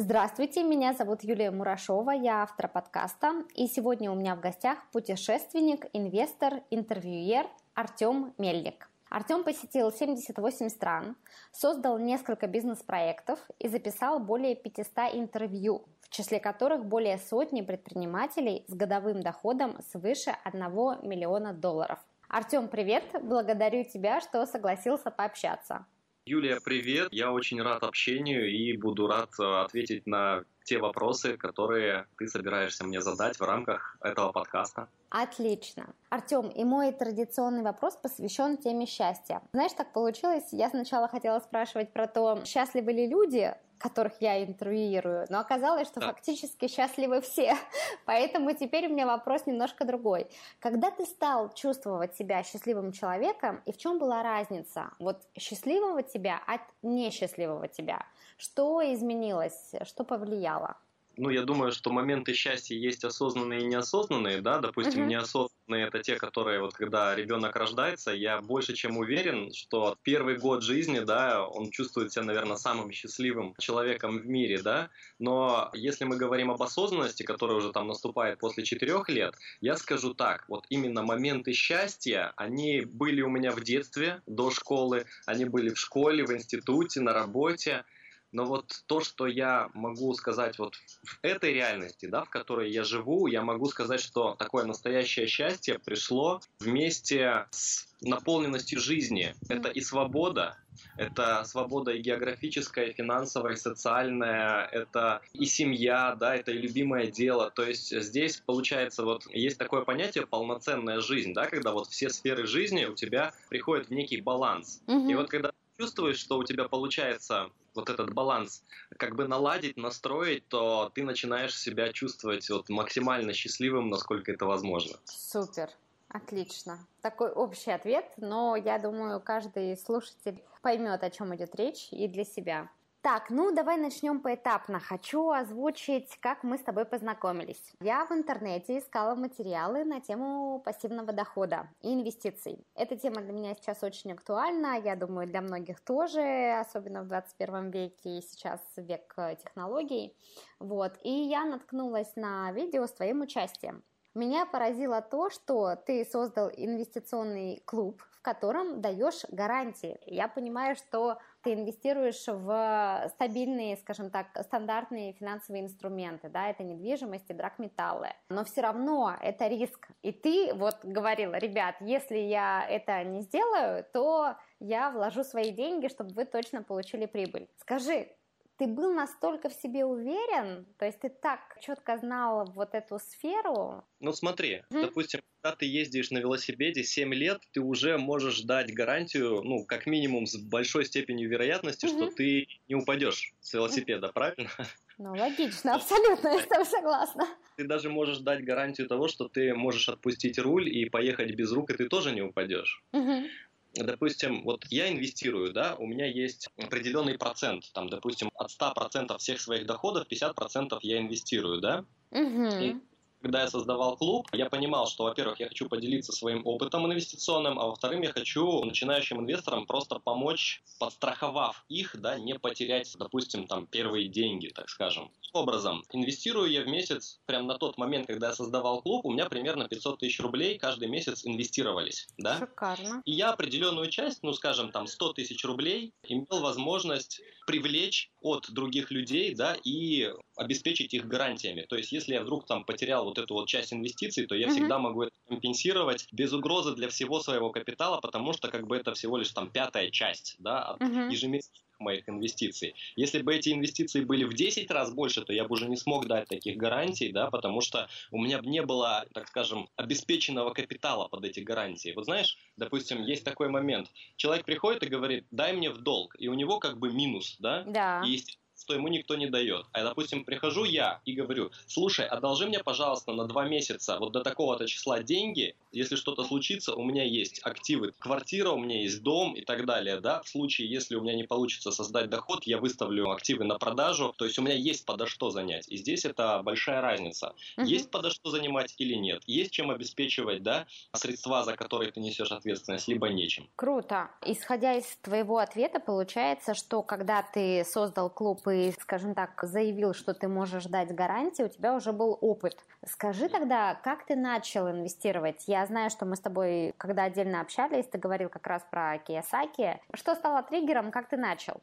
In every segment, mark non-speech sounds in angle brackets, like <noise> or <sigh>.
Здравствуйте, меня зовут Юлия Мурашова, я автор подкаста, и сегодня у меня в гостях путешественник, инвестор, интервьюер Артем Мельник. Артем посетил 78 стран, создал несколько бизнес-проектов и записал более 500 интервью, в числе которых более сотни предпринимателей с годовым доходом свыше 1 миллиона долларов. Артем, привет! Благодарю тебя, что согласился пообщаться. Юлия, привет! Я очень рад общению и буду рад э, ответить на те вопросы, которые ты собираешься мне задать в рамках этого подкаста. Отлично. Артем, и мой традиционный вопрос посвящен теме счастья. Знаешь, так получилось, я сначала хотела спрашивать про то, счастливы ли люди, которых я интервьюирую, но оказалось, что да. фактически счастливы все. <laughs> Поэтому теперь у меня вопрос немножко другой. Когда ты стал чувствовать себя счастливым человеком, и в чем была разница вот счастливого тебя от несчастливого тебя? Что изменилось, что повлияло? Ну, я думаю, что моменты счастья есть осознанные и неосознанные, да, допустим, uh-huh. неосознанные это те, которые вот когда ребенок рождается, я больше чем уверен, что первый год жизни, да, он чувствует себя, наверное, самым счастливым человеком в мире, да, но если мы говорим об осознанности, которая уже там наступает после четырех лет, я скажу так, вот именно моменты счастья, они были у меня в детстве, до школы, они были в школе, в институте, на работе, но вот то, что я могу сказать вот в этой реальности, да, в которой я живу, я могу сказать, что такое настоящее счастье пришло вместе с наполненностью жизни. Это и свобода, это свобода и географическая, и финансовая, и социальная, это и семья, да, это и любимое дело. То есть здесь, получается, вот есть такое понятие полноценная жизнь, да, когда вот все сферы жизни у тебя приходят в некий баланс. Угу. И вот когда чувствуешь, что у тебя получается вот этот баланс как бы наладить, настроить, то ты начинаешь себя чувствовать вот максимально счастливым, насколько это возможно. Супер. Отлично. Такой общий ответ, но я думаю, каждый слушатель поймет, о чем идет речь и для себя. Так, ну давай начнем поэтапно. Хочу озвучить, как мы с тобой познакомились. Я в интернете искала материалы на тему пассивного дохода и инвестиций. Эта тема для меня сейчас очень актуальна, я думаю, для многих тоже, особенно в 21 веке и сейчас век технологий. Вот. И я наткнулась на видео с твоим участием. Меня поразило то, что ты создал инвестиционный клуб, котором даешь гарантии. Я понимаю, что ты инвестируешь в стабильные, скажем так, стандартные финансовые инструменты, да, это недвижимость и драгметаллы. Но все равно это риск. И ты вот говорила, ребят, если я это не сделаю, то я вложу свои деньги, чтобы вы точно получили прибыль. Скажи, ты был настолько в себе уверен, то есть ты так четко знал вот эту сферу. Ну смотри, mm-hmm. допустим, когда ты ездишь на велосипеде 7 лет, ты уже можешь дать гарантию, ну, как минимум с большой степенью вероятности, mm-hmm. что ты не упадешь с велосипеда, mm-hmm. правильно? Ну, логично, абсолютно, я с тобой согласна. Ты даже можешь дать гарантию того, что ты можешь отпустить руль и поехать без рук, и ты тоже не упадешь. Угу допустим, вот я инвестирую, да, у меня есть определенный процент, там, допустим, от 100% всех своих доходов 50% я инвестирую, да, угу. и когда я создавал клуб, я понимал, что, во-первых, я хочу поделиться своим опытом инвестиционным, а во-вторых, я хочу начинающим инвесторам просто помочь, подстраховав их, да, не потерять, допустим, там, первые деньги, так скажем. Образом, инвестирую я в месяц, прям на тот момент, когда я создавал клуб, у меня примерно 500 тысяч рублей каждый месяц инвестировались, да? Шикарно. И я определенную часть, ну, скажем, там, 100 тысяч рублей имел возможность привлечь от других людей, да, и обеспечить их гарантиями. То есть, если я вдруг там потерял вот эту вот часть инвестиций, то я uh-huh. всегда могу это компенсировать без угрозы для всего своего капитала, потому что как бы это всего лишь там пятая часть, да, от uh-huh. ежемесячных моих инвестиций. Если бы эти инвестиции были в 10 раз больше, то я бы уже не смог дать таких гарантий, да, потому что у меня бы не было, так скажем, обеспеченного капитала под эти гарантии. Вот знаешь, допустим, есть такой момент. Человек приходит и говорит, дай мне в долг, и у него как бы минус, да? Да. И что ему никто не дает. А, допустим, прихожу я и говорю, слушай, одолжи мне, пожалуйста, на два месяца вот до такого-то числа деньги, если что-то случится, у меня есть активы, квартира, у меня есть дом и так далее, да, в случае, если у меня не получится создать доход, я выставлю активы на продажу, то есть у меня есть подо что занять. И здесь это большая разница. Угу. Есть подо что занимать или нет, есть чем обеспечивать, да, средства, за которые ты несешь ответственность, либо нечем. Круто. Исходя из твоего ответа, получается, что когда ты создал клуб и, скажем так, заявил, что ты можешь дать гарантии, у тебя уже был опыт. Скажи тогда, как ты начал инвестировать? Я знаю, что мы с тобой, когда отдельно общались, ты говорил как раз про Киясаки. Что стало триггером, как ты начал?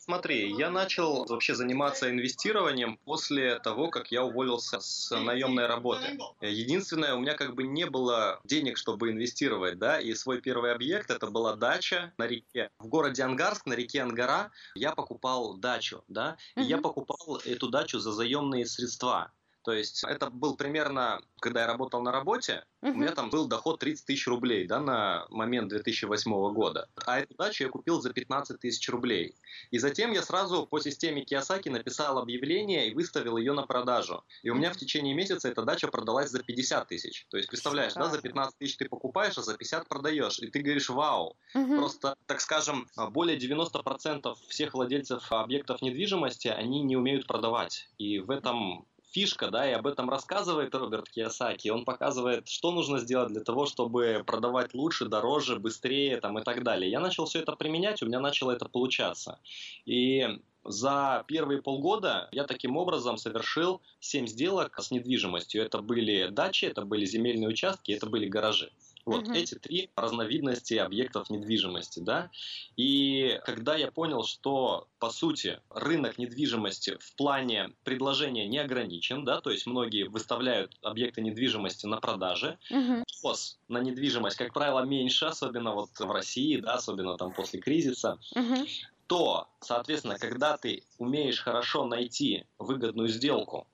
Смотри, я начал вообще заниматься инвестированием после того, как я уволился с наемной работы. Единственное, у меня как бы не было денег, чтобы инвестировать, да, и свой первый объект это была дача на реке. В городе Ангарск, на реке Ангара, я покупал дачу, да, и я покупал эту дачу за заемные средства. То есть это был примерно, когда я работал на работе, uh-huh. у меня там был доход 30 тысяч рублей да, на момент 2008 года. А эту дачу я купил за 15 тысяч рублей. И затем я сразу по системе Киосаки написал объявление и выставил ее на продажу. И у меня в течение месяца эта дача продалась за 50 тысяч. То есть, представляешь, да, за 15 тысяч ты покупаешь, а за 50 продаешь. И ты говоришь, вау. Uh-huh. Просто, так скажем, более 90% всех владельцев объектов недвижимости, они не умеют продавать. И в этом фишка, да, и об этом рассказывает Роберт Киясаки. Он показывает, что нужно сделать для того, чтобы продавать лучше, дороже, быстрее там, и так далее. Я начал все это применять, у меня начало это получаться. И за первые полгода я таким образом совершил 7 сделок с недвижимостью. Это были дачи, это были земельные участки, это были гаражи. Вот угу. эти три разновидности объектов недвижимости, да. И когда я понял, что по сути рынок недвижимости в плане предложения не ограничен, да, то есть многие выставляют объекты недвижимости на продаже, угу. спрос на недвижимость, как правило, меньше, особенно вот в России, да, особенно там после кризиса. Угу то, соответственно, когда ты умеешь хорошо найти выгодную сделку,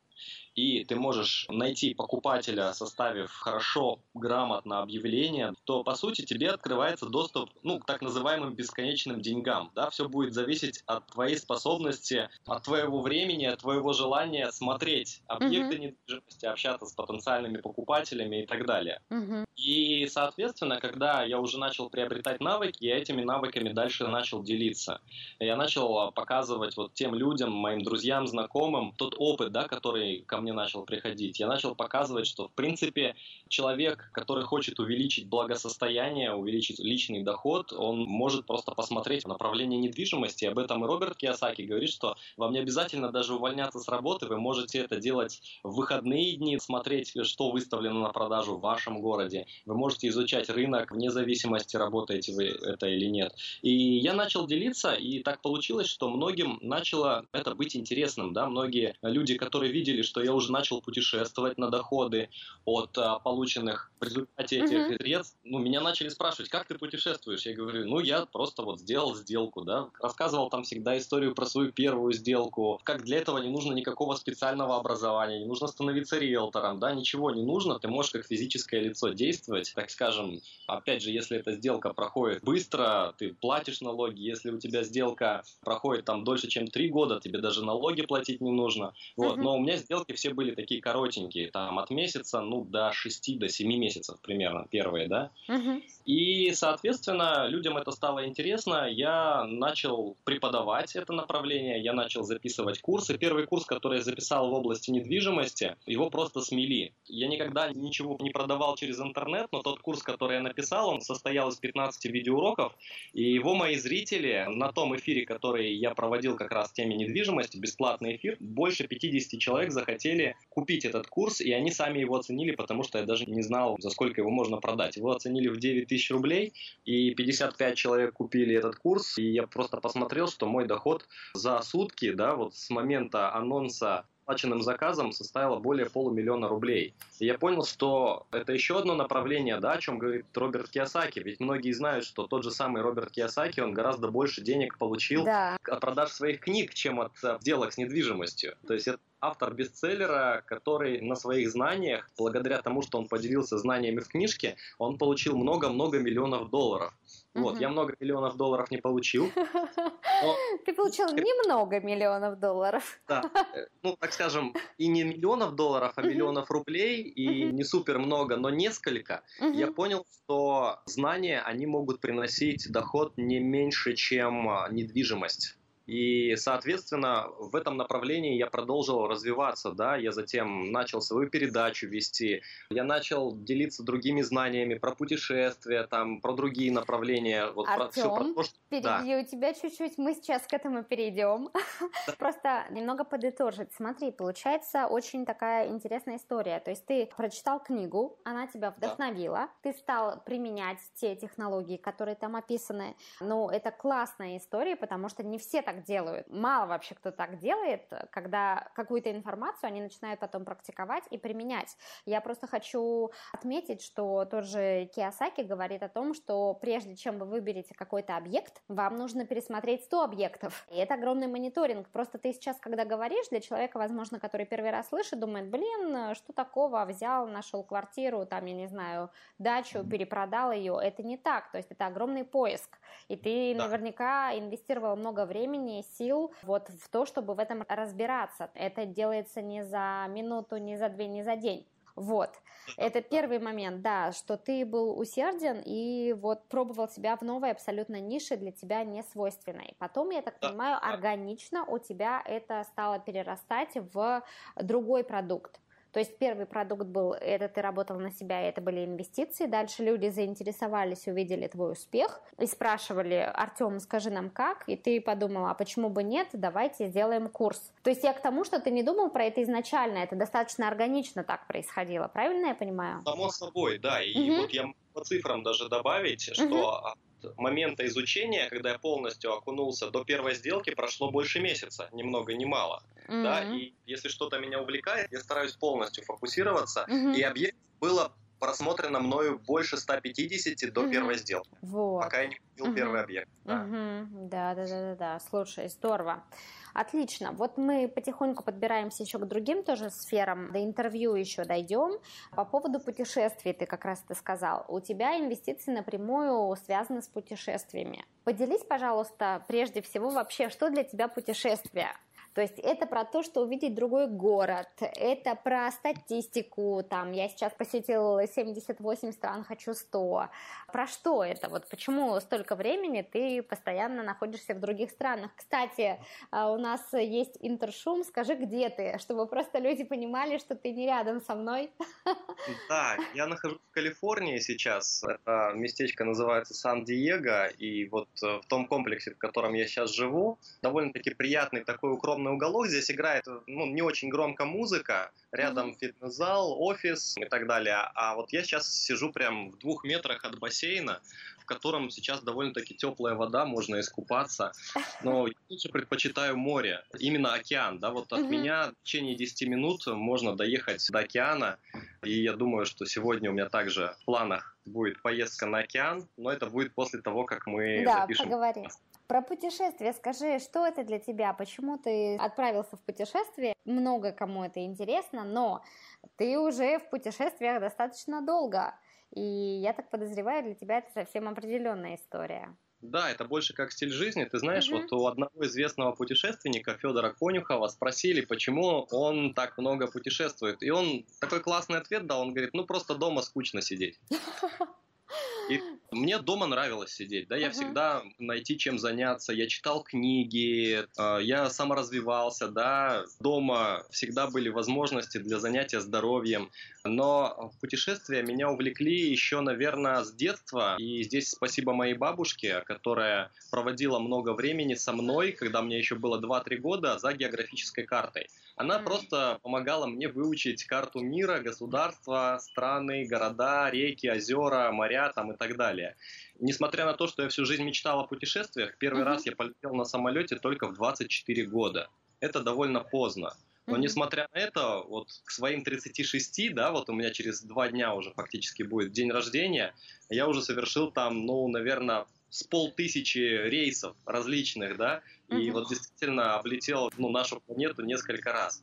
и ты можешь найти покупателя, составив хорошо, грамотно объявление, то, по сути, тебе открывается доступ ну, к так называемым бесконечным деньгам. Да? Все будет зависеть от твоей способности, от твоего времени, от твоего желания смотреть объекты mm-hmm. недвижимости, общаться с потенциальными покупателями и так далее. Mm-hmm. И, соответственно, когда я уже начал приобретать навыки, я этими навыками дальше начал делиться. Я начал показывать вот тем людям, моим друзьям, знакомым, тот опыт, да, который ко мне начал приходить, я начал показывать, что, в принципе, человек, который хочет увеличить благосостояние, увеличить личный доход, он может просто посмотреть в направлении недвижимости. Об этом и Роберт Киосаки говорит, что вам не обязательно даже увольняться с работы, вы можете это делать в выходные дни, смотреть, что выставлено на продажу в вашем городе. Вы можете изучать рынок вне зависимости, работаете вы это или нет. И я начал делиться, и так получилось, что многим начало это быть интересным. Да? Многие люди, которые видели, что я уже начал путешествовать на доходы от а, полученных в результате этих uh-huh. средств, ну, меня начали спрашивать, как ты путешествуешь? Я говорю, ну, я просто вот сделал сделку, да, рассказывал там всегда историю про свою первую сделку, как для этого не нужно никакого специального образования, не нужно становиться риэлтором, да, ничего не нужно, ты можешь как физическое лицо действовать, так скажем, опять же, если эта сделка проходит быстро, ты платишь налоги, если у тебя сделка проходит там дольше, чем три года, тебе даже налоги платить не нужно, вот, uh-huh. но у меня сделки все были такие коротенькие, там от месяца, ну, до 6 до 7 месяцев примерно, первые, да. Угу. И, соответственно, людям это стало интересно, я начал преподавать это направление, я начал записывать курсы. Первый курс, который я записал в области недвижимости, его просто смели. Я никогда ничего не продавал через интернет, но тот курс, который я написал, он состоял из 15 видеоуроков, и его мои зрители на том эфире, который я проводил как раз в теме недвижимости, бесплатный эфир, больше 50 человек захотели купить этот курс, и они сами его оценили, потому что я даже не знал, за сколько его можно продать. Его оценили в 9 тысяч рублей, и 55 человек купили этот курс, и я просто посмотрел, что мой доход за сутки, да, вот с момента анонса оплаченным заказом составила более полумиллиона рублей. И я понял, что это еще одно направление, да, о чем говорит Роберт Киосаки. Ведь многие знают, что тот же самый Роберт Киосаки, он гораздо больше денег получил да. от продаж своих книг, чем от сделок с недвижимостью. То есть это автор бестселлера, который на своих знаниях, благодаря тому, что он поделился знаниями в книжке, он получил много-много миллионов долларов. Вот, я много миллионов долларов не получил. <laughs> Ты получил немного миллионов долларов. <laughs> Да, э, ну, так скажем, и не миллионов долларов, а миллионов рублей, и не супер много, но несколько. Я понял, что знания, они могут приносить доход не меньше, чем а, недвижимость. И, соответственно, в этом направлении я продолжил развиваться, да, я затем начал свою передачу вести, я начал делиться другими знаниями про путешествия, там, про другие направления. Вот Артем, про все про то, что... перебью да. тебя чуть-чуть, мы сейчас к этому перейдем. Да. <laughs> Просто немного подытожить. Смотри, получается очень такая интересная история. То есть ты прочитал книгу, она тебя вдохновила, да. ты стал применять те технологии, которые там описаны. Ну, это классная история, потому что не все так так делают. Мало вообще кто так делает, когда какую-то информацию они начинают потом практиковать и применять. Я просто хочу отметить, что тот же Киосаки говорит о том, что прежде чем вы выберете какой-то объект, вам нужно пересмотреть 100 объектов. И это огромный мониторинг. Просто ты сейчас, когда говоришь, для человека, возможно, который первый раз слышит, думает, блин, что такого, взял, нашел квартиру, там, я не знаю, дачу, перепродал ее. Это не так. То есть это огромный поиск. И ты да. наверняка инвестировал много времени времени, сил вот в то, чтобы в этом разбираться. Это делается не за минуту, не за две, не за день. Вот. Это первый момент, да, что ты был усерден и вот пробовал себя в новой абсолютно нише для тебя не свойственной. Потом, я так понимаю, органично у тебя это стало перерастать в другой продукт. То есть первый продукт был, это ты работал на себя, и это были инвестиции. Дальше люди заинтересовались, увидели твой успех и спрашивали, Артем, скажи нам как? И ты подумала, а почему бы нет, давайте сделаем курс. То есть я к тому, что ты не думал про это изначально, это достаточно органично так происходило, правильно я понимаю? Само собой, да. И угу. вот я по цифрам даже добавить, что угу момента изучения, когда я полностью окунулся, до первой сделки прошло больше месяца, ни много ни мало. Mm-hmm. Да, и если что-то меня увлекает, я стараюсь полностью фокусироваться, mm-hmm. и объект было просмотрено мною больше 150 до mm-hmm. первой сделки. Вот. Пока я не купил mm-hmm. первый объект. Да. Mm-hmm. да, да, да, да, да. Слушай, здорово. Отлично. Вот мы потихоньку подбираемся еще к другим тоже сферам. До интервью еще дойдем. По поводу путешествий ты как раз ты сказал. У тебя инвестиции напрямую связаны с путешествиями. Поделись, пожалуйста, прежде всего вообще, что для тебя путешествие? То есть это про то, что увидеть другой город, это про статистику, там, я сейчас посетила 78 стран, хочу 100. Про что это? Вот почему столько времени ты постоянно находишься в других странах? Кстати, а, у нас есть интершум, скажи, где ты, чтобы просто люди понимали, что ты не рядом со мной. Да, я нахожусь в Калифорнии сейчас, это местечко называется Сан-Диего, и вот э, в том комплексе, в котором я сейчас живу, довольно-таки приятный такой укромный укромный уголок. Здесь играет ну, не очень громко музыка, рядом mm-hmm. фитнес-зал, офис и так далее. А вот я сейчас сижу прям в двух метрах от бассейна, в котором сейчас довольно-таки теплая вода, можно искупаться. Но я лучше предпочитаю море, именно океан. Да, вот от mm-hmm. меня в течение 10 минут можно доехать до океана. И я думаю, что сегодня у меня также в планах будет поездка на океан, но это будет после того, как мы да, запишем. Поговорим. Про путешествие скажи, что это для тебя, почему ты отправился в путешествие, много кому это интересно, но ты уже в путешествиях достаточно долго, и я так подозреваю, для тебя это совсем определенная история. Да, это больше как стиль жизни. Ты знаешь, uh-huh. вот у одного известного путешественника Федора Конюхова спросили, почему он так много путешествует. И он такой классный ответ дал. Он говорит, ну просто дома скучно сидеть. <laughs> И мне дома нравилось сидеть, да, я uh-huh. всегда найти чем заняться, я читал книги, э, я саморазвивался, да, дома всегда были возможности для занятия здоровьем, но путешествия меня увлекли еще, наверное, с детства, и здесь спасибо моей бабушке, которая проводила много времени со мной, когда мне еще было 2-3 года, за географической картой. Она mm-hmm. просто помогала мне выучить карту мира, государства, страны, города, реки, озера, моря там и так далее. Несмотря на то, что я всю жизнь мечтал о путешествиях, первый mm-hmm. раз я полетел на самолете только в 24 года. Это довольно поздно. Но несмотря на это, вот к своим 36, да, вот у меня через два дня уже фактически будет день рождения, я уже совершил там, ну, наверное, с полтысячи рейсов различных, да, и mm-hmm. вот действительно облетел ну, нашу планету несколько раз.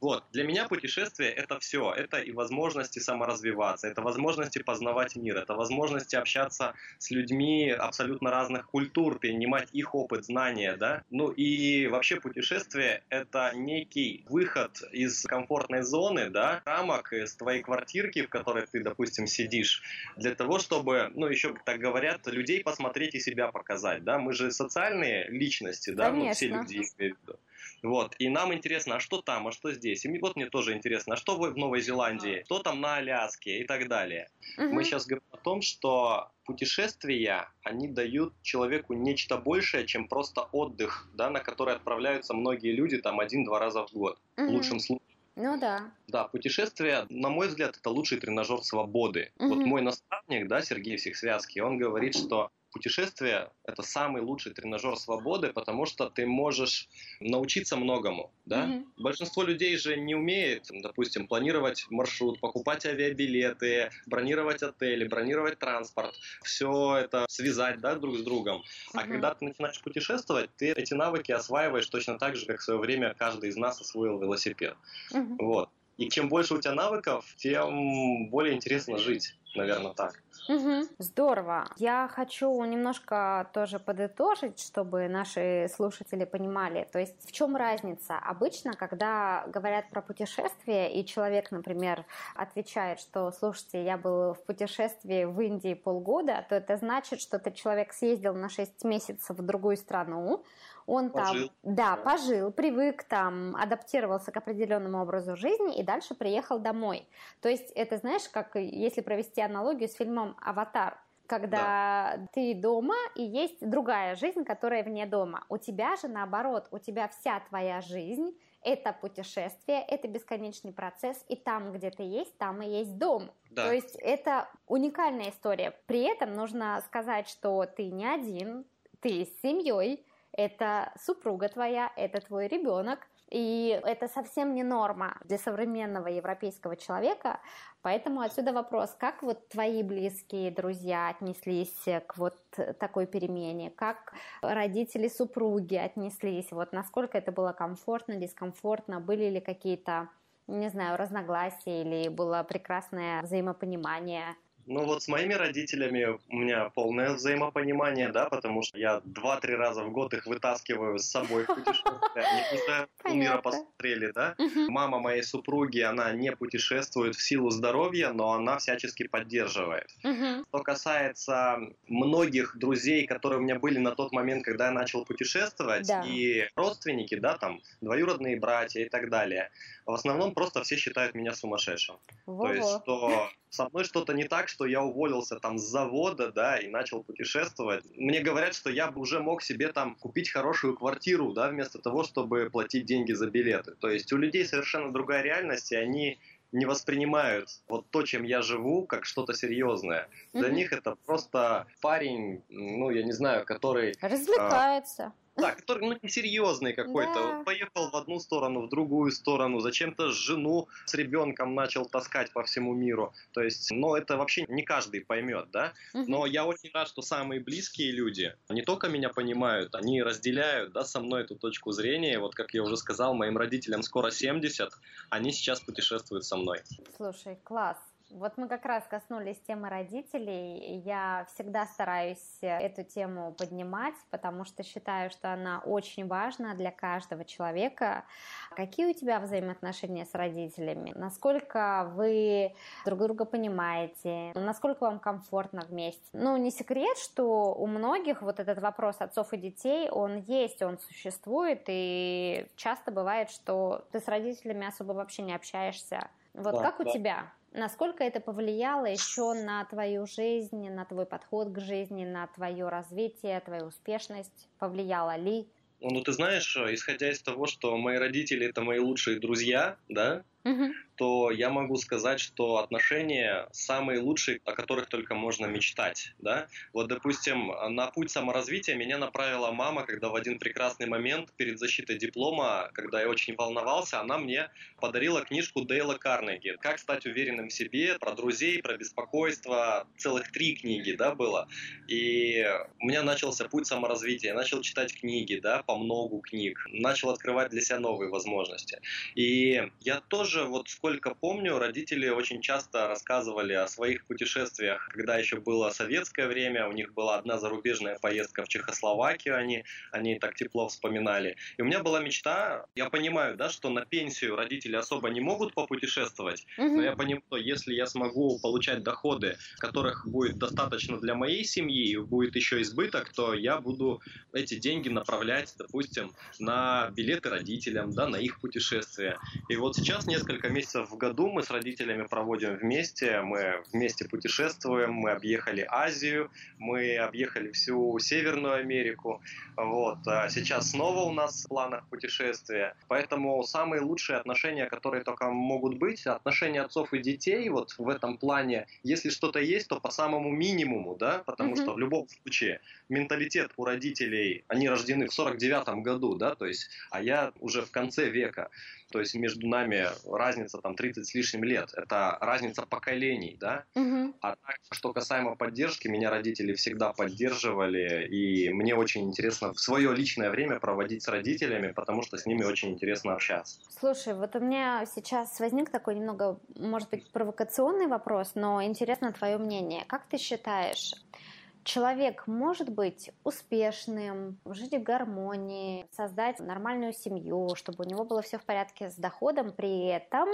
Вот, для меня путешествие это все, это и возможности саморазвиваться, это возможности познавать мир, это возможности общаться с людьми абсолютно разных культур, перенимать их опыт, знания, да. Ну и вообще путешествие это некий выход из комфортной зоны, да, рамок из твоей квартирки, в которой ты, допустим, сидишь, для того, чтобы, ну еще так говорят, людей посмотреть и себя показать, да. Мы же социальные личности, да, Конечно. мы все люди имеют в виду. Вот. И нам интересно, а что там, а что здесь? И вот мне тоже интересно, а что в Новой Зеландии, что там на Аляске и так далее. Мгм. Мы сейчас говорим о том, что путешествия, они дают человеку нечто большее, чем просто отдых, да, на который отправляются многие люди там один-два раза в год, в Мгм. лучшем случае. Ну да. Да, путешествие, на мой взгляд, это лучший тренажер свободы. Вот Мгм. мой наставник, да, Сергей Всехсвязский, он говорит, что путешествие – это самый лучший тренажер свободы, потому что ты можешь научиться многому, да? Мгм. Большинство людей же не умеет, допустим, планировать маршрут, покупать авиабилеты, бронировать отели, бронировать транспорт, все это связать, да, друг с другом. А Мгм. когда ты начинаешь путешествовать, ты эти навыки осваиваешь точно так же, как в свое время каждый из нас освоил велосипед. Мгм. Вот. И чем больше у тебя навыков, тем более интересно жить, наверное, так. Мгм. Здорово. Я хочу немножко тоже подытожить, чтобы наши слушатели понимали. То есть в чем разница? Обычно, когда говорят про путешествие, и человек, например, отвечает, что, слушайте, я был в путешествии в Индии полгода, то это значит, что этот человек съездил на 6 месяцев в другую страну, он Пожил. там, да, пожил, привык там, адаптировался к определенному образу жизни и дальше приехал домой. То есть это, знаешь, как если провести аналогию с фильмом «Аватар», когда ты дома и есть другая жизнь, которая вне дома. У тебя же наоборот, у тебя вся твоя жизнь это путешествие, это бесконечный процесс, и там, где ты есть, там и есть дом. Да. То есть это уникальная история. При этом нужно сказать, что ты не один, ты с семьей, это супруга твоя, это твой ребенок, и это совсем не норма для современного европейского человека. Поэтому отсюда вопрос, как вот твои близкие друзья отнеслись к вот такой перемене, как родители супруги отнеслись, вот насколько это было комфортно, дискомфортно, были ли какие-то, не знаю, разногласия или было прекрасное взаимопонимание. Ну вот с моими родителями у меня полное взаимопонимание, да, потому что я два-три раза в год их вытаскиваю с собой в путешествие. Они уже мира посмотрели, да. Мама моей супруги, она не путешествует в силу здоровья, но она всячески поддерживает. Что касается многих друзей, которые у меня были на тот момент, когда я начал путешествовать, Да. и родственники, да, там, двоюродные братья и так далее, в основном просто все считают меня сумасшедшим. То есть, что со мной что-то не так, что я уволился там с завода, да, и начал путешествовать. Мне говорят, что я бы уже мог себе там купить хорошую квартиру, да, вместо того, чтобы платить деньги за билеты. То есть у людей совершенно другая реальность, и они не воспринимают вот то, чем я живу, как что-то серьезное. Для Мгм. них это просто парень, ну, я не знаю, который Развлекается. Да, который, ну, несерьезный какой-то. Да. Поехал в одну сторону, в другую сторону, зачем-то жену с ребенком начал таскать по всему миру. То есть, ну, это вообще не каждый поймет, да? Но я очень рад, что самые близкие люди не только меня понимают, они разделяют, да, со мной эту точку зрения. Вот, как я уже сказал, моим родителям скоро 70, они сейчас путешествуют со мной. Слушай, класс. Вот мы как раз коснулись темы родителей. Я всегда стараюсь эту тему поднимать, потому что считаю, что она очень важна для каждого человека. Какие у тебя взаимоотношения с родителями? Насколько вы друг друга понимаете? Насколько вам комфортно вместе? Ну, не секрет, что у многих вот этот вопрос отцов и детей, он есть, он существует, и часто бывает, что ты с родителями особо вообще не общаешься. Вот Да, как у да. тебя? Насколько это повлияло еще на твою жизнь, на твой подход к жизни, на твое развитие, твою успешность? Повлияло ли? Ну, ты знаешь, исходя из того, что мои родители это мои лучшие друзья, да, то я могу сказать, что отношения самые лучшие, о которых только можно мечтать. Да? Вот, допустим, на путь саморазвития меня направила мама, когда в один прекрасный момент перед защитой диплома, когда я очень волновался, она мне подарила книжку Дейла Карнеги «Как стать уверенным в себе», про друзей, про беспокойство, целых три книги да, было. И у меня начался путь саморазвития. Я начал читать книги, да, по многу книг, начал открывать для себя новые возможности. И я тоже, вот сколько помню, родители очень часто рассказывали о своих путешествиях, когда еще было советское время, у них была одна зарубежная поездка в Чехословакию, они, они так тепло вспоминали. И у меня была мечта, я понимаю, да, что на пенсию родители особо не могут попутешествовать, mm-hmm. но я понимаю, что если я смогу получать доходы, которых будет достаточно для моей семьи, и будет еще избыток, то я буду эти деньги направлять, допустим, на билеты родителям, да, на их путешествия. И вот сейчас несколько месяцев в году мы с родителями проводим вместе, мы вместе путешествуем, мы объехали Азию, мы объехали всю Северную Америку, вот. А сейчас снова у нас в планах путешествия, поэтому самые лучшие отношения, которые только могут быть, отношения отцов и детей, вот в этом плане, если что-то есть, то по самому минимуму, да, потому mm-hmm. что в любом случае менталитет у родителей, они рождены в 49 году, да, то есть, а я уже в конце века. То есть между нами разница там 30 с лишним лет. Это разница поколений, да? Угу. А так, что касаемо поддержки, меня родители всегда поддерживали, и мне очень интересно в свое личное время проводить с родителями, потому что с ними очень интересно общаться. Слушай, вот у меня сейчас возник такой немного, может быть, провокационный вопрос, но интересно твое мнение. Как ты считаешь, человек может быть успешным, жить в гармонии, создать нормальную семью, чтобы у него было все в порядке с доходом, при этом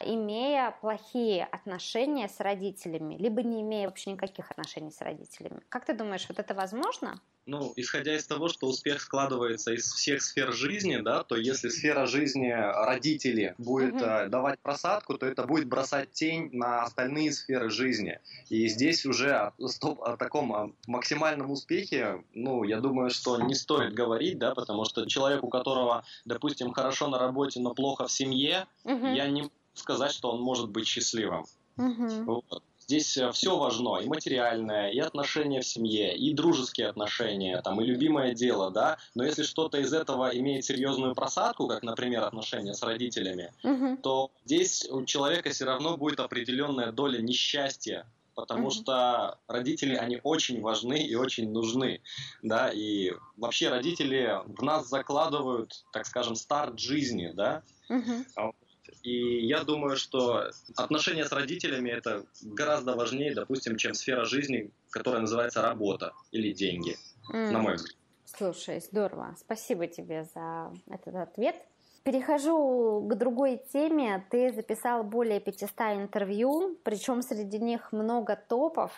имея плохие отношения с родителями, либо не имея вообще никаких отношений с родителями. Как ты думаешь, вот это возможно? Ну, исходя из того, что успех складывается из всех сфер жизни, да, то если сфера жизни родителей будет mm-hmm. давать просадку, то это будет бросать тень на остальные сферы жизни. И здесь уже о, о таком о максимальном успехе, ну, я думаю, что не стоит говорить, да, потому что человек, у которого, допустим, хорошо на работе, но плохо в семье, mm-hmm. я не сказать, что он может быть счастливым. Mm-hmm. Вот. Здесь э, все важно, и материальное, и отношения в семье, и дружеские отношения, там, и любимое дело, да. Но если что-то из этого имеет серьезную просадку, как, например, отношения с родителями, угу. то здесь у человека все равно будет определенная доля несчастья, потому mm-hmm. что родители, они очень важны и очень нужны, да, и вообще родители в нас закладывают, так скажем, старт жизни, да, mm-hmm. И я думаю, что отношения с родителями это гораздо важнее, допустим, чем сфера жизни, которая называется работа или деньги, mm. на мой взгляд. Слушай, здорово. Спасибо тебе за этот ответ. Перехожу к другой теме. Ты записал более 500 интервью, причем среди них много топов.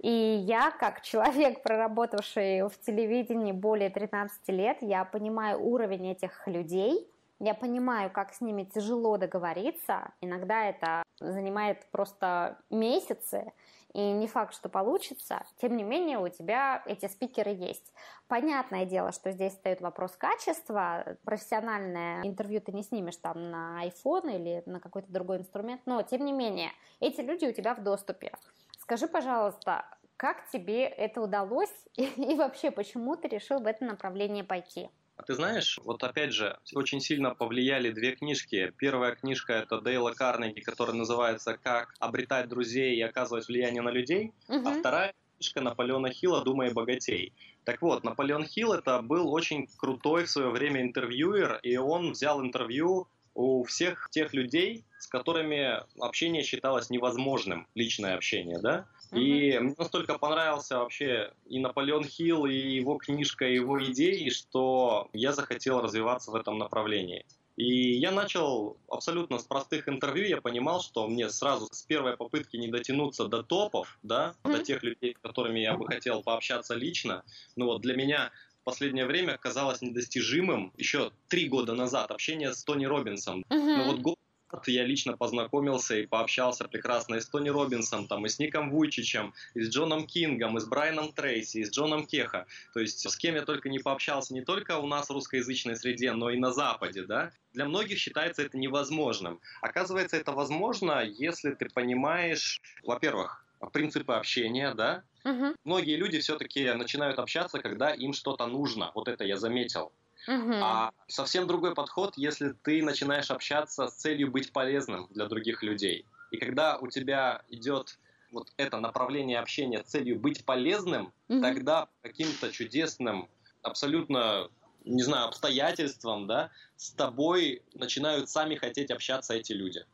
И я, как человек, проработавший в телевидении более 13 лет, я понимаю уровень этих людей – я понимаю, как с ними тяжело договориться. Иногда это занимает просто месяцы, и не факт, что получится. Тем не менее, у тебя эти спикеры есть. Понятное дело, что здесь стоит вопрос качества. Профессиональное интервью ты не снимешь там на iPhone или на какой-то другой инструмент, но тем не менее, эти люди у тебя в доступе. Скажи, пожалуйста, как тебе это удалось и, <laughs> и вообще, почему ты решил в это направление пойти? А ты знаешь, вот опять же, очень сильно повлияли две книжки. Первая книжка это Дейла Карнеги, которая называется «Как обретать друзей и оказывать влияние на людей», угу. а вторая книжка Наполеона Хилла «Думай богатей». Так вот, Наполеон Хилл это был очень крутой в свое время интервьюер, и он взял интервью у всех тех людей, с которыми общение считалось невозможным, личное общение, да? И мне настолько понравился вообще и Наполеон Хилл, и его книжка, и его идеи, что я захотел развиваться в этом направлении. И я начал абсолютно с простых интервью, я понимал, что мне сразу с первой попытки не дотянуться до топов, да, mm-hmm. до тех людей, с которыми я бы хотел пообщаться лично. Ну вот для меня в последнее время казалось недостижимым еще три года назад общение с Тони Робинсом. Mm-hmm. Но вот год я лично познакомился и пообщался прекрасно и с Тони Робинсом, там, и с Ником Вуйчичем, и с Джоном Кингом, и с Брайаном Трейси, и с Джоном Кеха. То есть с кем я только не пообщался не только у нас в русскоязычной среде, но и на Западе, да. Для многих считается это невозможным. Оказывается, это возможно, если ты понимаешь, во-первых, принципы общения, да, Угу. Многие люди все-таки начинают общаться, когда им что-то нужно. Вот это я заметил. Угу. А совсем другой подход, если ты начинаешь общаться с целью быть полезным для других людей. И когда у тебя идет вот это направление общения с целью быть полезным, угу. тогда каким-то чудесным, абсолютно, не знаю, обстоятельством, да, с тобой начинают сами хотеть общаться эти люди.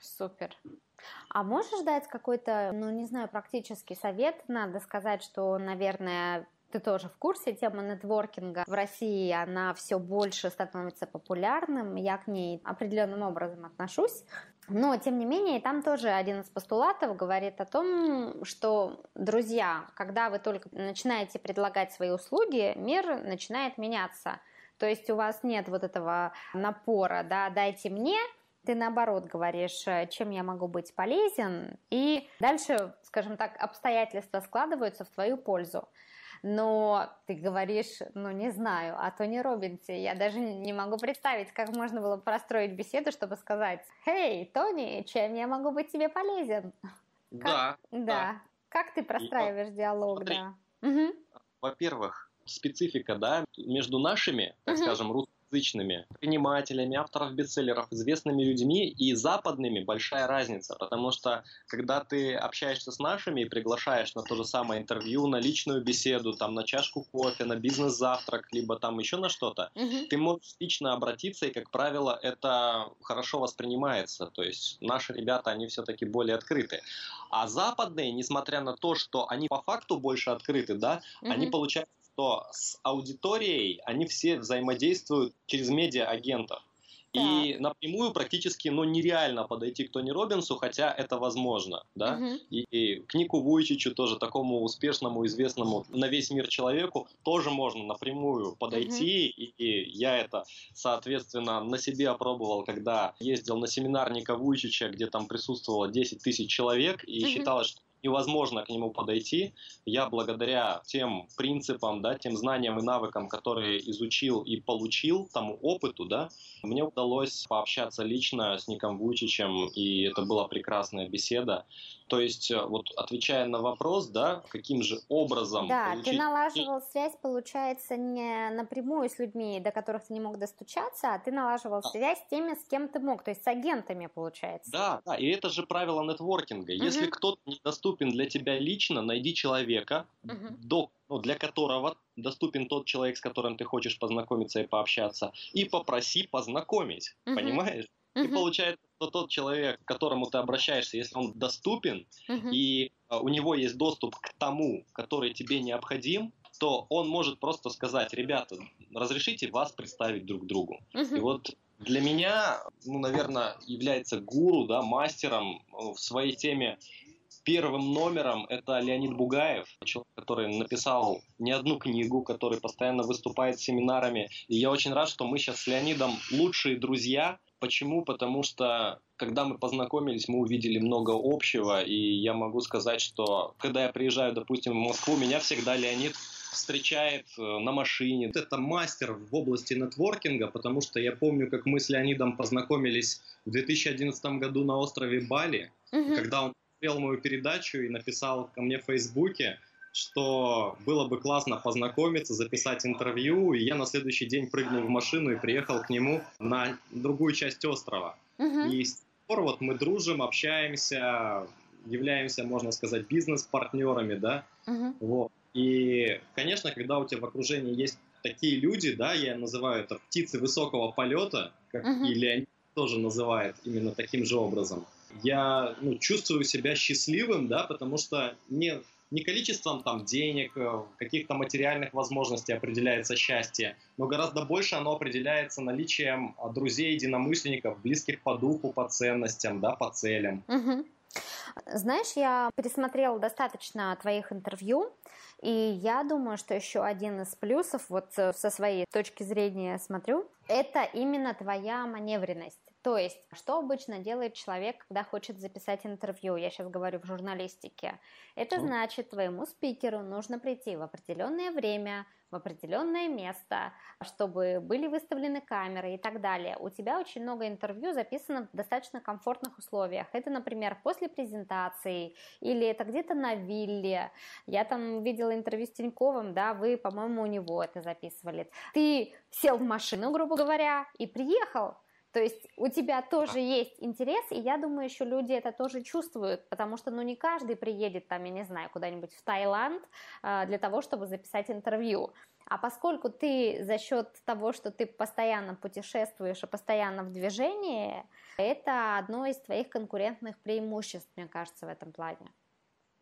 Супер. А можешь дать какой-то, ну, не знаю, практический совет? Надо сказать, что, наверное, ты тоже в курсе, тема нетворкинга в России, она все больше становится популярным, я к ней определенным образом отношусь. Но, тем не менее, там тоже один из постулатов говорит о том, что, друзья, когда вы только начинаете предлагать свои услуги, мир начинает меняться. То есть у вас нет вот этого напора, да, дайте мне, ты наоборот говоришь, э, чем я могу быть полезен, и дальше, скажем так, обстоятельства складываются в твою пользу. Но ты говоришь, ну не знаю, о Тони Робинсе. Я даже не могу представить, как можно было простроить беседу, чтобы сказать, «Хей, Тони, чем я могу быть тебе полезен?» Да. Как, да. да. Как ты простраиваешь и, диалог, смотри, да? Угу. Во-первых, специфика, да, между нашими, так угу. скажем, русскими русскоязычными предпринимателями, авторов бестселлеров, известными людьми и западными большая разница, потому что когда ты общаешься с нашими и приглашаешь на то же самое интервью, на личную беседу, там на чашку кофе, на бизнес-завтрак, либо там еще на что-то, угу. ты можешь лично обратиться, и, как правило, это хорошо воспринимается. То есть наши ребята, они все-таки более открыты. А западные, несмотря на то, что они по факту больше открыты, да, угу. они получают что с аудиторией они все взаимодействуют через медиа-агентов. И напрямую практически ну, нереально подойти к Тони Робинсу, хотя это возможно. Да? Угу. И, и к Нику Вуйчичу, тоже такому успешному, известному на весь мир человеку, тоже можно напрямую подойти. Угу. И, и я это, соответственно, на себе опробовал, когда ездил на семинар Ника Вуйчича, где там присутствовало 10 тысяч человек, и угу. считалось, что невозможно к нему подойти. Я благодаря тем принципам, да, тем знаниям и навыкам, которые изучил и получил, тому опыту, да, мне удалось пообщаться лично с Ником Вучичем, и это была прекрасная беседа. То есть, э, вот отвечая на вопрос, да, каким же образом... Да, получить... ты налаживал связь, получается, не напрямую с людьми, до которых ты не мог достучаться, а ты налаживал да. связь с теми, с кем ты мог, то есть с агентами, получается. Да, да, и это же правило нетворкинга. Угу. Если кто-то недоступен для тебя лично, найди человека, угу. до, ну, для которого доступен тот человек, с которым ты хочешь познакомиться и пообщаться, и попроси познакомить, угу. понимаешь? И получается, что тот человек, к которому ты обращаешься, если он доступен, uh-huh. и uh, у него есть доступ к тому, который тебе необходим, то он может просто сказать, ребята, разрешите вас представить друг другу. Uh-huh. И вот для меня, ну, наверное, является гуру, да, мастером в своей теме первым номером это Леонид Бугаев, человек, который написал не одну книгу, который постоянно выступает с семинарами. И я очень рад, что мы сейчас с Леонидом лучшие друзья, Почему? Потому что когда мы познакомились, мы увидели много общего, и я могу сказать, что когда я приезжаю, допустим, в Москву, меня всегда Леонид встречает э, на машине. Это мастер в области нетворкинга, потому что я помню, как мы с Леонидом познакомились в 2011 году на острове Бали, угу. когда он смотрел мою передачу и написал ко мне в Фейсбуке, что было бы классно познакомиться, записать интервью, и я на следующий день прыгнул в машину и приехал к нему на другую часть острова. Uh-huh. И с тех пор вот мы дружим, общаемся, являемся, можно сказать, бизнес-партнерами, да, uh-huh. вот. И, конечно, когда у тебя в окружении есть такие люди, да, я называю это птицы высокого полета, как uh-huh. и Леонид тоже называет именно таким же образом, я ну, чувствую себя счастливым, да, потому что мне не количеством там денег, э, каких-то материальных возможностей определяется счастье, но гораздо больше оно определяется наличием а, друзей, единомышленников, близких по духу, по ценностям, да, по целям. Угу. Знаешь, я пересмотрела достаточно твоих интервью, и я думаю, что еще один из плюсов, вот э, со своей точки зрения смотрю, это именно твоя маневренность. То есть, что обычно делает человек, когда хочет записать интервью? Я сейчас говорю в журналистике. Это значит, твоему спикеру нужно прийти в определенное время, в определенное место, чтобы были выставлены камеры и так далее. У тебя очень много интервью записано в достаточно комфортных условиях. Это, например, после презентации или это где-то на вилле. Я там видела интервью с Тиньковым, да, вы, по-моему, у него это записывали. Ты сел в машину, грубо говоря, и приехал. То есть у тебя тоже есть интерес, и я думаю, еще люди это тоже чувствуют, потому что, ну, не каждый приедет там, я не знаю, куда-нибудь в Таиланд э, для того, чтобы записать интервью. А поскольку ты за счет того, что ты постоянно путешествуешь и постоянно в движении, это одно из твоих конкурентных преимуществ, мне кажется, в этом плане.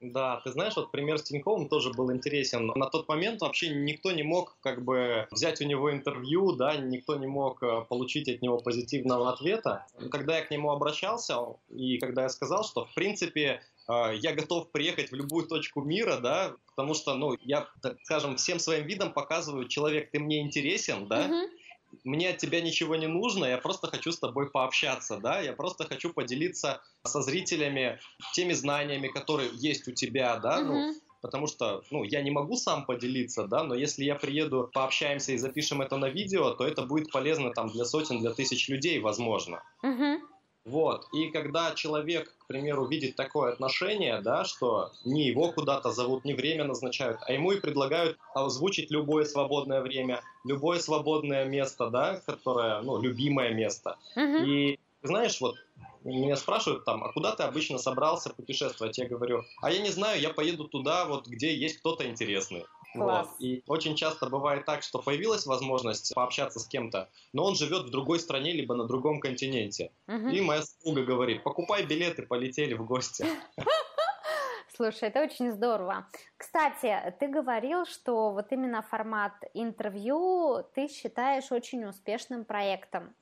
Да, ты знаешь, вот пример с Тиньковым тоже был интересен. На тот момент вообще никто не мог как бы взять у него интервью, да, никто не мог э, получить от него позитивного ответа. Когда я к нему обращался, и когда я сказал, что в принципе э, я готов приехать в любую точку мира, да, потому что, ну, я, так скажем, всем своим видом показываю, человек, ты мне интересен, да, uh-huh мне от тебя ничего не нужно, я просто хочу с тобой пообщаться, да, я просто хочу поделиться со зрителями теми знаниями, которые есть у тебя, да, uh-huh. ну, потому что, ну, я не могу сам поделиться, да, но если я приеду, пообщаемся и запишем это на видео, то это будет полезно там для сотен, для тысяч людей, возможно. Uh-huh. Вот. И когда человек, к примеру, видит такое отношение, да, что не его куда-то зовут, не время назначают, а ему и предлагают озвучить любое свободное время, любое свободное место, да, которое, ну, любимое место. Uh-huh. И знаешь, вот меня спрашивают там, а куда ты обычно собрался путешествовать? Я говорю, а я не знаю, я поеду туда, вот где есть кто-то интересный. Класс. Вот. И очень часто бывает так, что появилась возможность пообщаться с кем-то, но он живет в другой стране, либо на другом континенте. Угу. И моя супруга говорит, покупай билеты, полетели в гости. <laughs> Слушай, это очень здорово. Кстати, ты говорил, что вот именно формат интервью ты считаешь очень успешным проектом.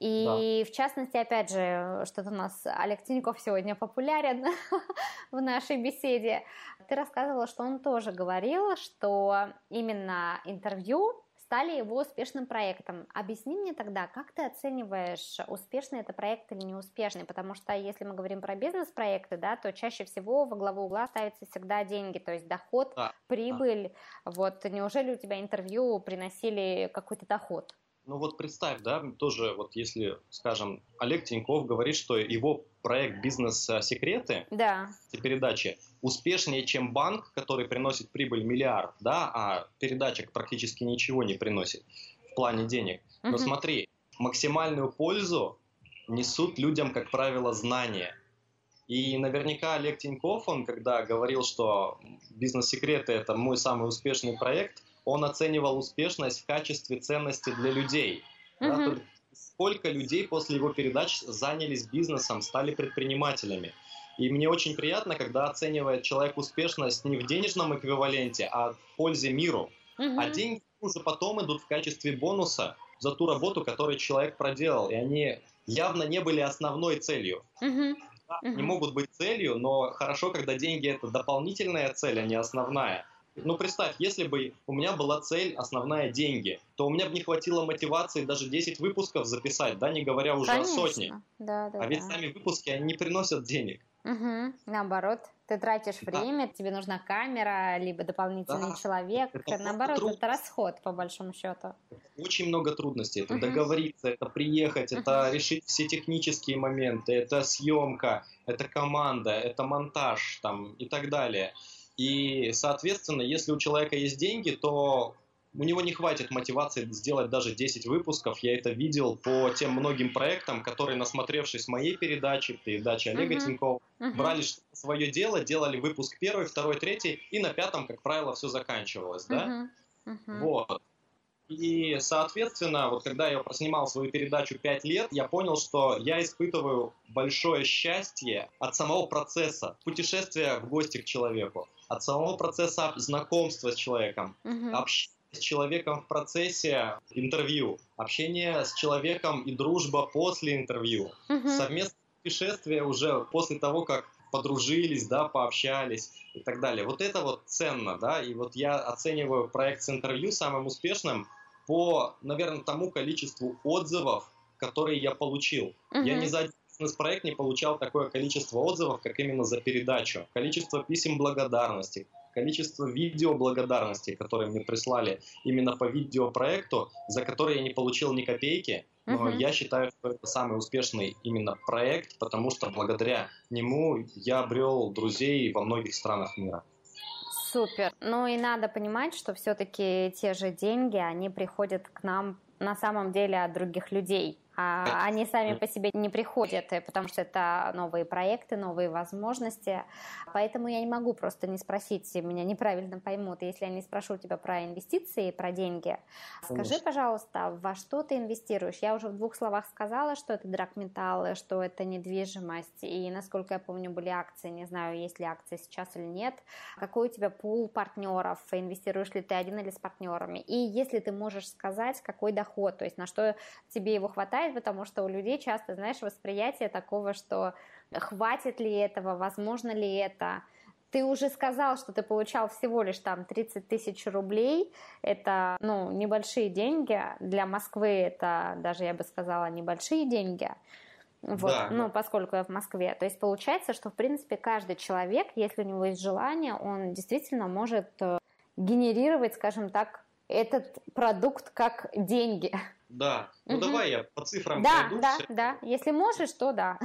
И да. в частности, опять же, что-то у нас Олег Тиньков сегодня популярен <laughs> в нашей беседе. Ты рассказывала, что он тоже говорил, что именно интервью стали его успешным проектом. Объясни мне тогда, как ты оцениваешь, успешный это проект или неуспешный? Потому что если мы говорим про бизнес-проекты, да, то чаще всего во главу угла ставятся всегда деньги, то есть доход, да, прибыль. Да. Вот неужели у тебя интервью приносили какой-то доход? Ну вот представь, да, тоже вот если, скажем, Олег Тиньков говорит, что его проект «Бизнес-секреты» да. передачи успешнее, чем банк, который приносит прибыль миллиард, да, а передача практически ничего не приносит в плане денег. Но угу. смотри, максимальную пользу несут людям, как правило, знания. И наверняка Олег Тиньков, он когда говорил, что «Бизнес-секреты» — это мой самый успешный проект – он оценивал успешность в качестве ценности для людей. Mm-hmm. Да, сколько людей после его передач занялись бизнесом, стали предпринимателями. И мне очень приятно, когда оценивает человек успешность не в денежном эквиваленте, а в пользе миру. Mm-hmm. А деньги уже потом идут в качестве бонуса за ту работу, которую человек проделал. И они явно не были основной целью. Mm-hmm. Да, mm-hmm. Не могут быть целью, но хорошо, когда деньги это дополнительная цель, а не основная. Ну, представь, если бы у меня была цель основная деньги, то у меня бы не хватило мотивации даже 10 выпусков записать, да, не говоря уже Конечно. о сотне. Да, да, а ведь сами выпуски, они не приносят денег. Угу. Наоборот, ты тратишь да. время, тебе нужна камера, либо дополнительный да. человек. Это Наоборот, труд... это расход, по большому счету. Очень много трудностей. Это угу. договориться, это приехать, угу. это решить все технические моменты, это съемка, это команда, это монтаж там, и так далее. И, соответственно, если у человека есть деньги, то у него не хватит мотивации сделать даже 10 выпусков. Я это видел по тем многим проектам, которые, насмотревшись моей передачи, передачи Олега uh-huh. Тинькова, uh-huh. брали свое дело, делали выпуск первый, второй, третий, и на пятом, как правило, все заканчивалось. Да? Uh-huh. Uh-huh. Вот. И, соответственно, вот когда я проснимал свою передачу 5 лет, я понял, что я испытываю большое счастье от самого процесса путешествия в гости к человеку, от самого процесса знакомства с человеком, uh-huh. общения с человеком в процессе интервью, общение с человеком и дружба после интервью, uh-huh. совместное путешествие уже после того, как подружились, да, пообщались и так далее. Вот это вот ценно, да, и вот я оцениваю проект с интервью самым успешным по, наверное, тому количеству отзывов который я получил. Угу. Я не за бизнес-проект не получал такое количество отзывов, как именно за передачу. Количество писем благодарности, количество видео благодарности, которые мне прислали именно по видеопроекту, за который я не получил ни копейки, но uh-huh. я считаю, что это самый успешный именно проект, потому что благодаря нему я обрел друзей во многих странах мира. Супер. Ну и надо понимать, что все-таки те же деньги, они приходят к нам на самом деле от других людей а они сами по себе не приходят, э, потому что это новые проекты, новые возможности. Поэтому я не могу просто не спросить, меня неправильно поймут. Если я не спрошу тебя про инвестиции, про деньги, Конечно. скажи, пожалуйста, во что ты инвестируешь? Я уже в двух словах сказала, что это драгметаллы, что это недвижимость, и, насколько я помню, были акции, не знаю, есть ли акции сейчас или нет. Какой у тебя пул партнеров? Инвестируешь ли ты один или с партнерами? И если ты можешь сказать, какой доход, то есть на что тебе его хватает, помогает, потому что у людей часто, знаешь, восприятие такого, что хватит ли этого, возможно ли это. Ты уже сказал, что ты получал всего лишь там 30 тысяч рублей. Это, ну, небольшие деньги. Для Москвы это даже, я бы сказала, небольшие деньги. Вот, да. ну, поскольку я в Москве. То есть получается, что, в принципе, каждый человек, если у него есть желание, он действительно может э, генерировать, скажем так, этот продукт как деньги. <laughs> Да. Ну угу. давай я по цифрам Да, пройду да, да. Если можешь, то да.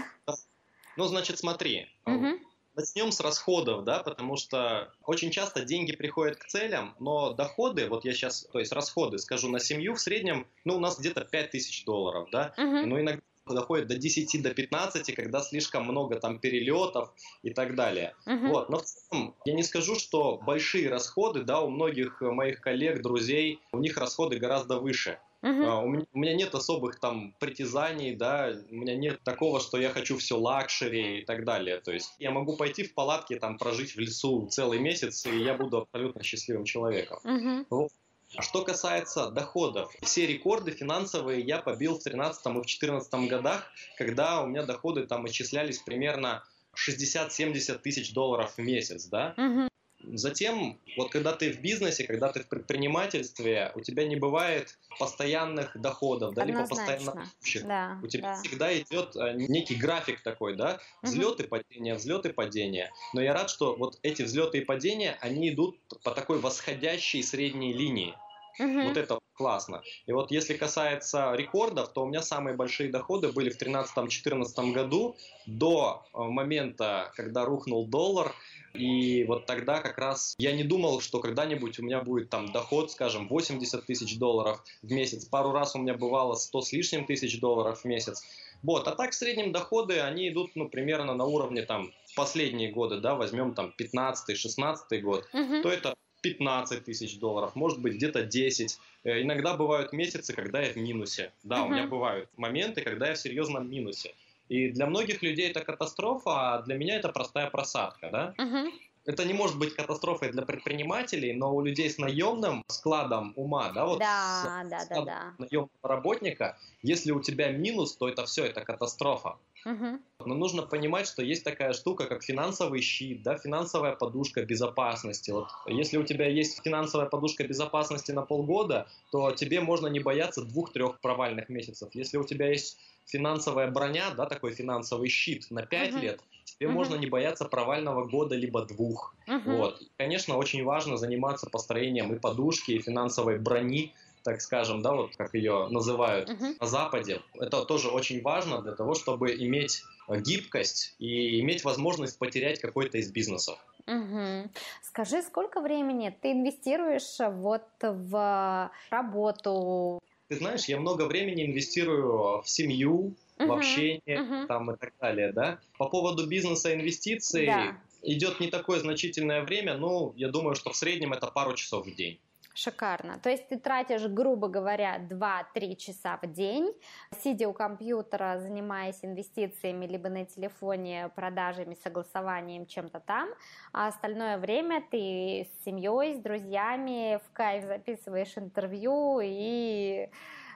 Ну, значит, смотри. Угу. Начнем с расходов, да, потому что очень часто деньги приходят к целям, но доходы, вот я сейчас, то есть расходы, скажу, на семью в среднем, ну, у нас где-то 5000 долларов, да, угу. но иногда доходит до 10, до 15, когда слишком много там перелетов и так далее. Uh-huh. Вот. Но в целом я не скажу, что большие расходы, да, у многих моих коллег, друзей, у них расходы гораздо выше. Uh-huh. А, у, меня, у меня нет особых там притязаний, да, у меня нет такого, что я хочу все luxury и так далее. То есть я могу пойти в палатке, там прожить в лесу целый месяц, и я буду абсолютно счастливым человеком. Uh-huh. Вот. А что касается доходов, все рекорды финансовые я побил в 2013 и в 2014 годах, когда у меня доходы там исчислялись примерно 60-70 тысяч долларов в месяц, да. Угу. Затем, вот когда ты в бизнесе, когда ты в предпринимательстве, у тебя не бывает постоянных доходов, да, либо постоянно да, У тебя да. всегда идет э, некий график такой, да, взлеты, угу. падения, взлеты, падения. Но я рад, что вот эти взлеты и падения, они идут по такой восходящей средней линии. Угу. Вот это классно. И вот если касается рекордов, то у меня самые большие доходы были в 2013-2014 году до э, момента, когда рухнул доллар. И вот тогда как раз я не думал, что когда-нибудь у меня будет там доход, скажем, 80 тысяч долларов в месяц. Пару раз у меня бывало 100 с лишним тысяч долларов в месяц. Вот, а так в среднем доходы, они идут, ну, примерно на уровне там последние годы, да, возьмем там 15-16 год, угу. то это 15 тысяч долларов, может быть где-то 10. Э, иногда бывают месяцы, когда я в минусе. Да, угу. у меня бывают моменты, когда я в серьезном минусе. И для многих людей это катастрофа, а для меня это простая просадка, да? Угу. Это не может быть катастрофой для предпринимателей, но у людей с наемным складом ума, да, вот да, с, да, да, да. наемного работника, если у тебя минус, то это все, это катастрофа. Угу. Но нужно понимать, что есть такая штука, как финансовый щит, да, финансовая подушка безопасности. Вот если у тебя есть финансовая подушка безопасности на полгода, то тебе можно не бояться двух-трех провальных месяцев. Если у тебя есть финансовая броня, да, такой финансовый щит на 5 uh-huh. лет, тебе uh-huh. можно не бояться провального года либо двух. Uh-huh. Вот. И, конечно, очень важно заниматься построением и подушки, и финансовой брони, так скажем, да, вот как ее называют uh-huh. на Западе. Это тоже очень важно для того, чтобы иметь гибкость и иметь возможность потерять какой-то из бизнесов. Угу. Скажи, сколько времени ты инвестируешь вот в работу, ты знаешь, я много времени инвестирую в семью, uh-huh, в общение uh-huh. там и так далее, да. По поводу бизнеса инвестиций да. идет не такое значительное время, но я думаю, что в среднем это пару часов в день. Шикарно. То есть ты тратишь, грубо говоря, 2-3 часа в день, сидя у компьютера, занимаясь инвестициями, либо на телефоне, продажами, согласованием, чем-то там, а остальное время ты с семьей, с друзьями в кайф записываешь интервью и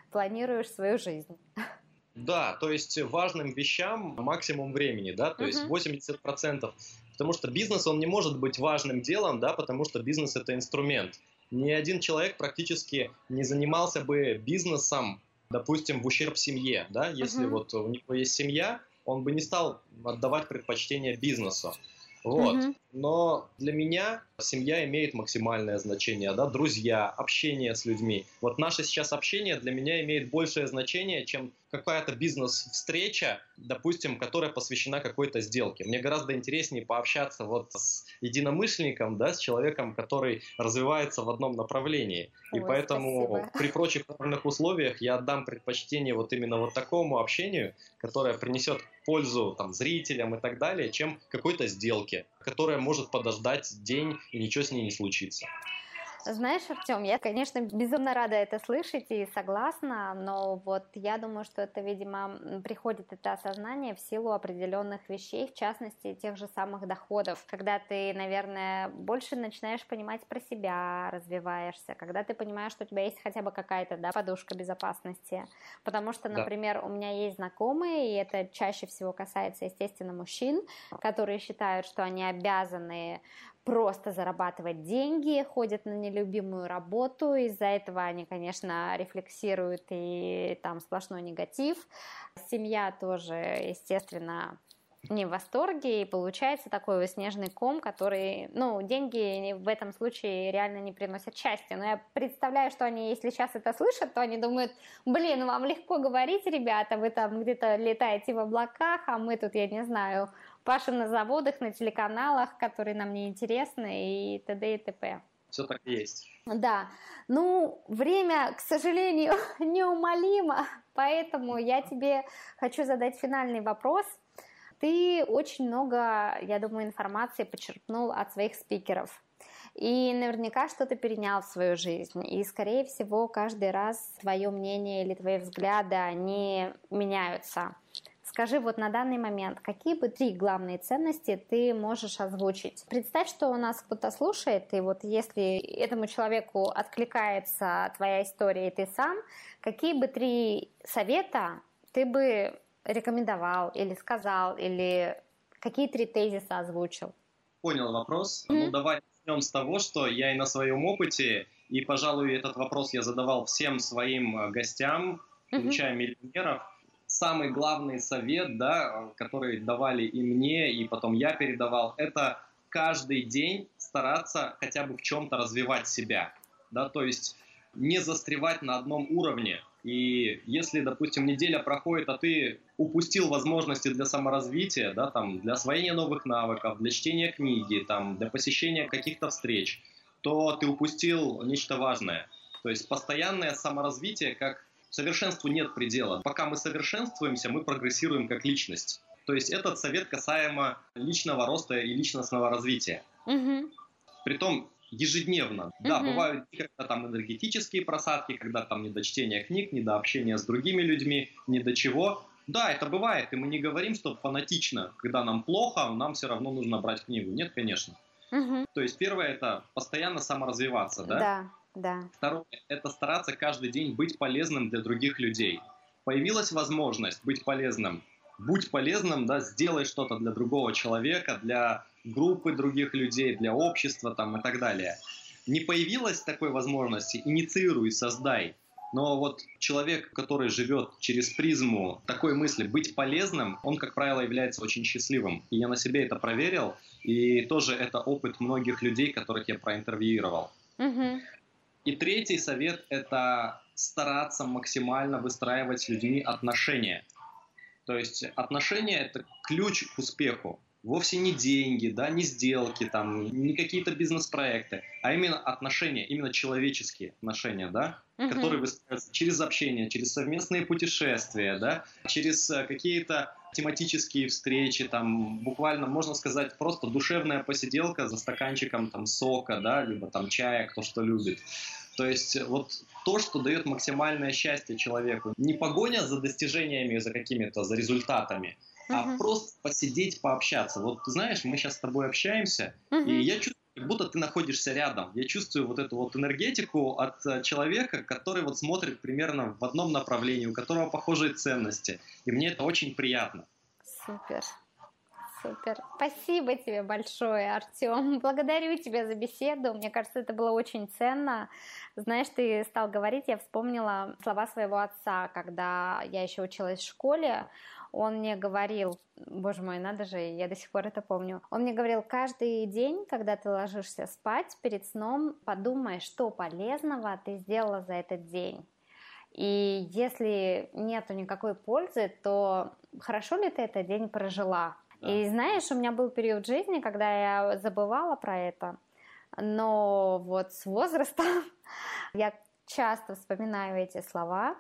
планируешь свою жизнь. Да, то есть важным вещам максимум времени, да, то uh-huh. есть 80%. Потому что бизнес, он не может быть важным делом, да, потому что бизнес это инструмент ни один человек практически не занимался бы бизнесом допустим, в ущерб семье, да, если uh-huh. вот у него есть семья, он бы не стал отдавать предпочтение бизнесу. Вот. Uh-huh. Но для меня семья имеет максимальное значение, да, друзья, общение с людьми. Вот наше сейчас общение для меня имеет большее значение, чем какая-то бизнес-встреча, допустим, которая посвящена какой-то сделке. Мне гораздо интереснее пообщаться вот с единомышленником, да, с человеком, который развивается в одном направлении. Ой, И поэтому спасибо. при прочих равных условиях я отдам предпочтение вот именно вот такому общению, которое принесет пользу там, зрителям и так далее, чем какой-то сделке, которая может подождать день и ничего с ней не случится. Знаешь, Артем, я, конечно, безумно рада это слышать и согласна, но вот я думаю, что это, видимо, приходит это осознание в силу определенных вещей, в частности, тех же самых доходов, когда ты, наверное, больше начинаешь понимать про себя, развиваешься, когда ты понимаешь, что у тебя есть хотя бы какая-то да, подушка безопасности, потому что, например, да. у меня есть знакомые, и это чаще всего касается, естественно, мужчин, которые считают, что они обязаны просто зарабатывать деньги, ходят на нелюбимую работу, из-за этого они, конечно, рефлексируют и там сплошной негатив. Семья тоже, естественно, не в восторге, и получается такой снежный ком, который, ну, деньги в этом случае реально не приносят счастья. Но я представляю, что они, если сейчас это слышат, то они думают, блин, вам легко говорить, ребята, вы там где-то летаете в облаках, а мы тут, я не знаю, пашем на заводах, на телеканалах, которые нам не интересны и т.д. и т.п. Все так и есть. Да. Ну, время, к сожалению, <laughs> неумолимо, поэтому я тебе хочу задать финальный вопрос. Ты очень много, я думаю, информации почерпнул от своих спикеров. И наверняка что-то перенял в свою жизнь. И, скорее всего, каждый раз твое мнение или твои взгляды, они меняются. Скажи вот на данный момент, какие бы три главные ценности ты можешь озвучить? Представь, что у нас кто-то слушает, и вот если этому человеку откликается твоя история и ты сам, какие бы три совета ты бы рекомендовал или сказал, или какие три тезиса озвучил? Понял вопрос. Mm-hmm. Ну, давай начнем с того, что я и на своем опыте, и, пожалуй, этот вопрос я задавал всем своим э, гостям, включая mm-hmm. миллионеров, самый главный совет, да, который давали и мне, и потом я передавал, это каждый день стараться хотя бы в чем-то развивать себя, да, то есть не застревать на одном уровне. И если, допустим, неделя проходит, а ты упустил возможности для саморазвития, да, там, для освоения новых навыков, для чтения книги, там, для посещения каких-то встреч, то ты упустил нечто важное. То есть постоянное саморазвитие как Совершенству нет предела. Пока мы совершенствуемся, мы прогрессируем как личность. То есть этот совет касаемо личного роста и личностного развития. Угу. Притом ежедневно. Угу. Да, бывают когда там энергетические просадки, когда там не до чтения книг, не до общения с другими людьми, не до чего. Да, это бывает, и мы не говорим, что фанатично, когда нам плохо, нам все равно нужно брать книгу. Нет, конечно. Угу. То есть первое это постоянно саморазвиваться, да? Да. Да. Второе – это стараться каждый день быть полезным для других людей. Появилась возможность быть полезным. Будь полезным, да, сделай что-то для другого человека, для группы других людей, для общества там, и так далее. Не появилась такой возможности, инициируй, создай. Но вот человек, который живет через призму такой мысли быть полезным, он, как правило, является очень счастливым. И я на себе это проверил, и тоже это опыт многих людей, которых я проинтервьюировал. Угу. И третий совет – это стараться максимально выстраивать с людьми отношения. То есть отношения – это ключ к успеху. Вовсе не деньги, да, не сделки, там, не какие-то бизнес-проекты, а именно отношения, именно человеческие отношения, да, угу. которые выстраиваются через общение, через совместные путешествия, да, через э, какие-то тематические встречи, там буквально, можно сказать, просто душевная посиделка за стаканчиком там сока, да, либо там чая, кто что любит. То есть вот то, что дает максимальное счастье человеку. Не погоня за достижениями, за какими-то, за результатами, uh-huh. а просто посидеть, пообщаться. Вот ты знаешь, мы сейчас с тобой общаемся, uh-huh. и я чувствую, как будто ты находишься рядом. Я чувствую вот эту вот энергетику от э, человека, который вот смотрит примерно в одном направлении, у которого похожие ценности. И мне это очень приятно. Супер. Супер. Спасибо тебе большое, Артем. <laughs> Благодарю тебя за беседу. Мне кажется, это было очень ценно. Знаешь, ты стал говорить, я вспомнила слова своего отца, когда я еще училась в школе. Он мне говорил, боже мой, надо же, я до сих пор это помню. Он мне говорил, каждый день, когда ты ложишься спать, перед сном подумай, что полезного ты сделала за этот день. И если нету никакой пользы, то хорошо ли ты этот день прожила? И знаешь, у меня был период жизни, когда я забывала про это, но вот с возрастом <laughs> я часто вспоминаю эти слова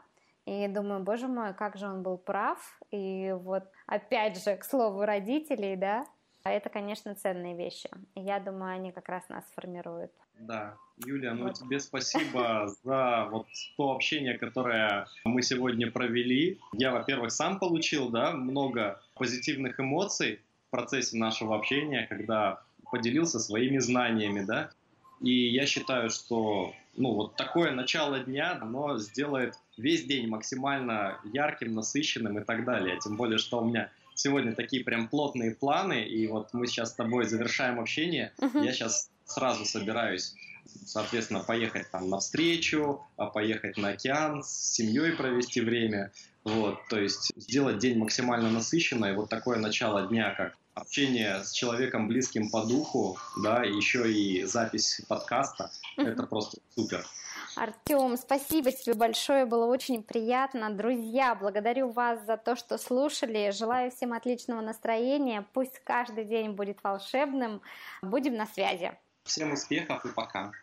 и думаю, боже мой, как же он был прав. И вот опять же, к слову родителей, да, это, конечно, ценные вещи. Я думаю, они как раз нас формируют. Да, Юлия, ну вот. тебе спасибо <laughs> за вот то общение, которое мы сегодня провели. Я, во-первых, сам получил, да, много позитивных эмоций в процессе нашего общения, когда поделился своими знаниями, да. И я считаю, что ну, вот такое начало дня, оно сделает весь день максимально ярким, насыщенным и так далее. Тем более, что у меня сегодня такие прям плотные планы, и вот мы сейчас с тобой завершаем общение. Uh-huh. Я сейчас сразу собираюсь, соответственно, поехать там на встречу, а поехать на океан, с семьей провести время. Вот, то есть сделать день максимально насыщенный. Вот такое начало дня, как общение с человеком близким по духу, да, еще и запись подкаста, это просто супер. Артем, спасибо тебе большое, было очень приятно. Друзья, благодарю вас за то, что слушали. Желаю всем отличного настроения. Пусть каждый день будет волшебным. Будем на связи. Всем успехов и пока.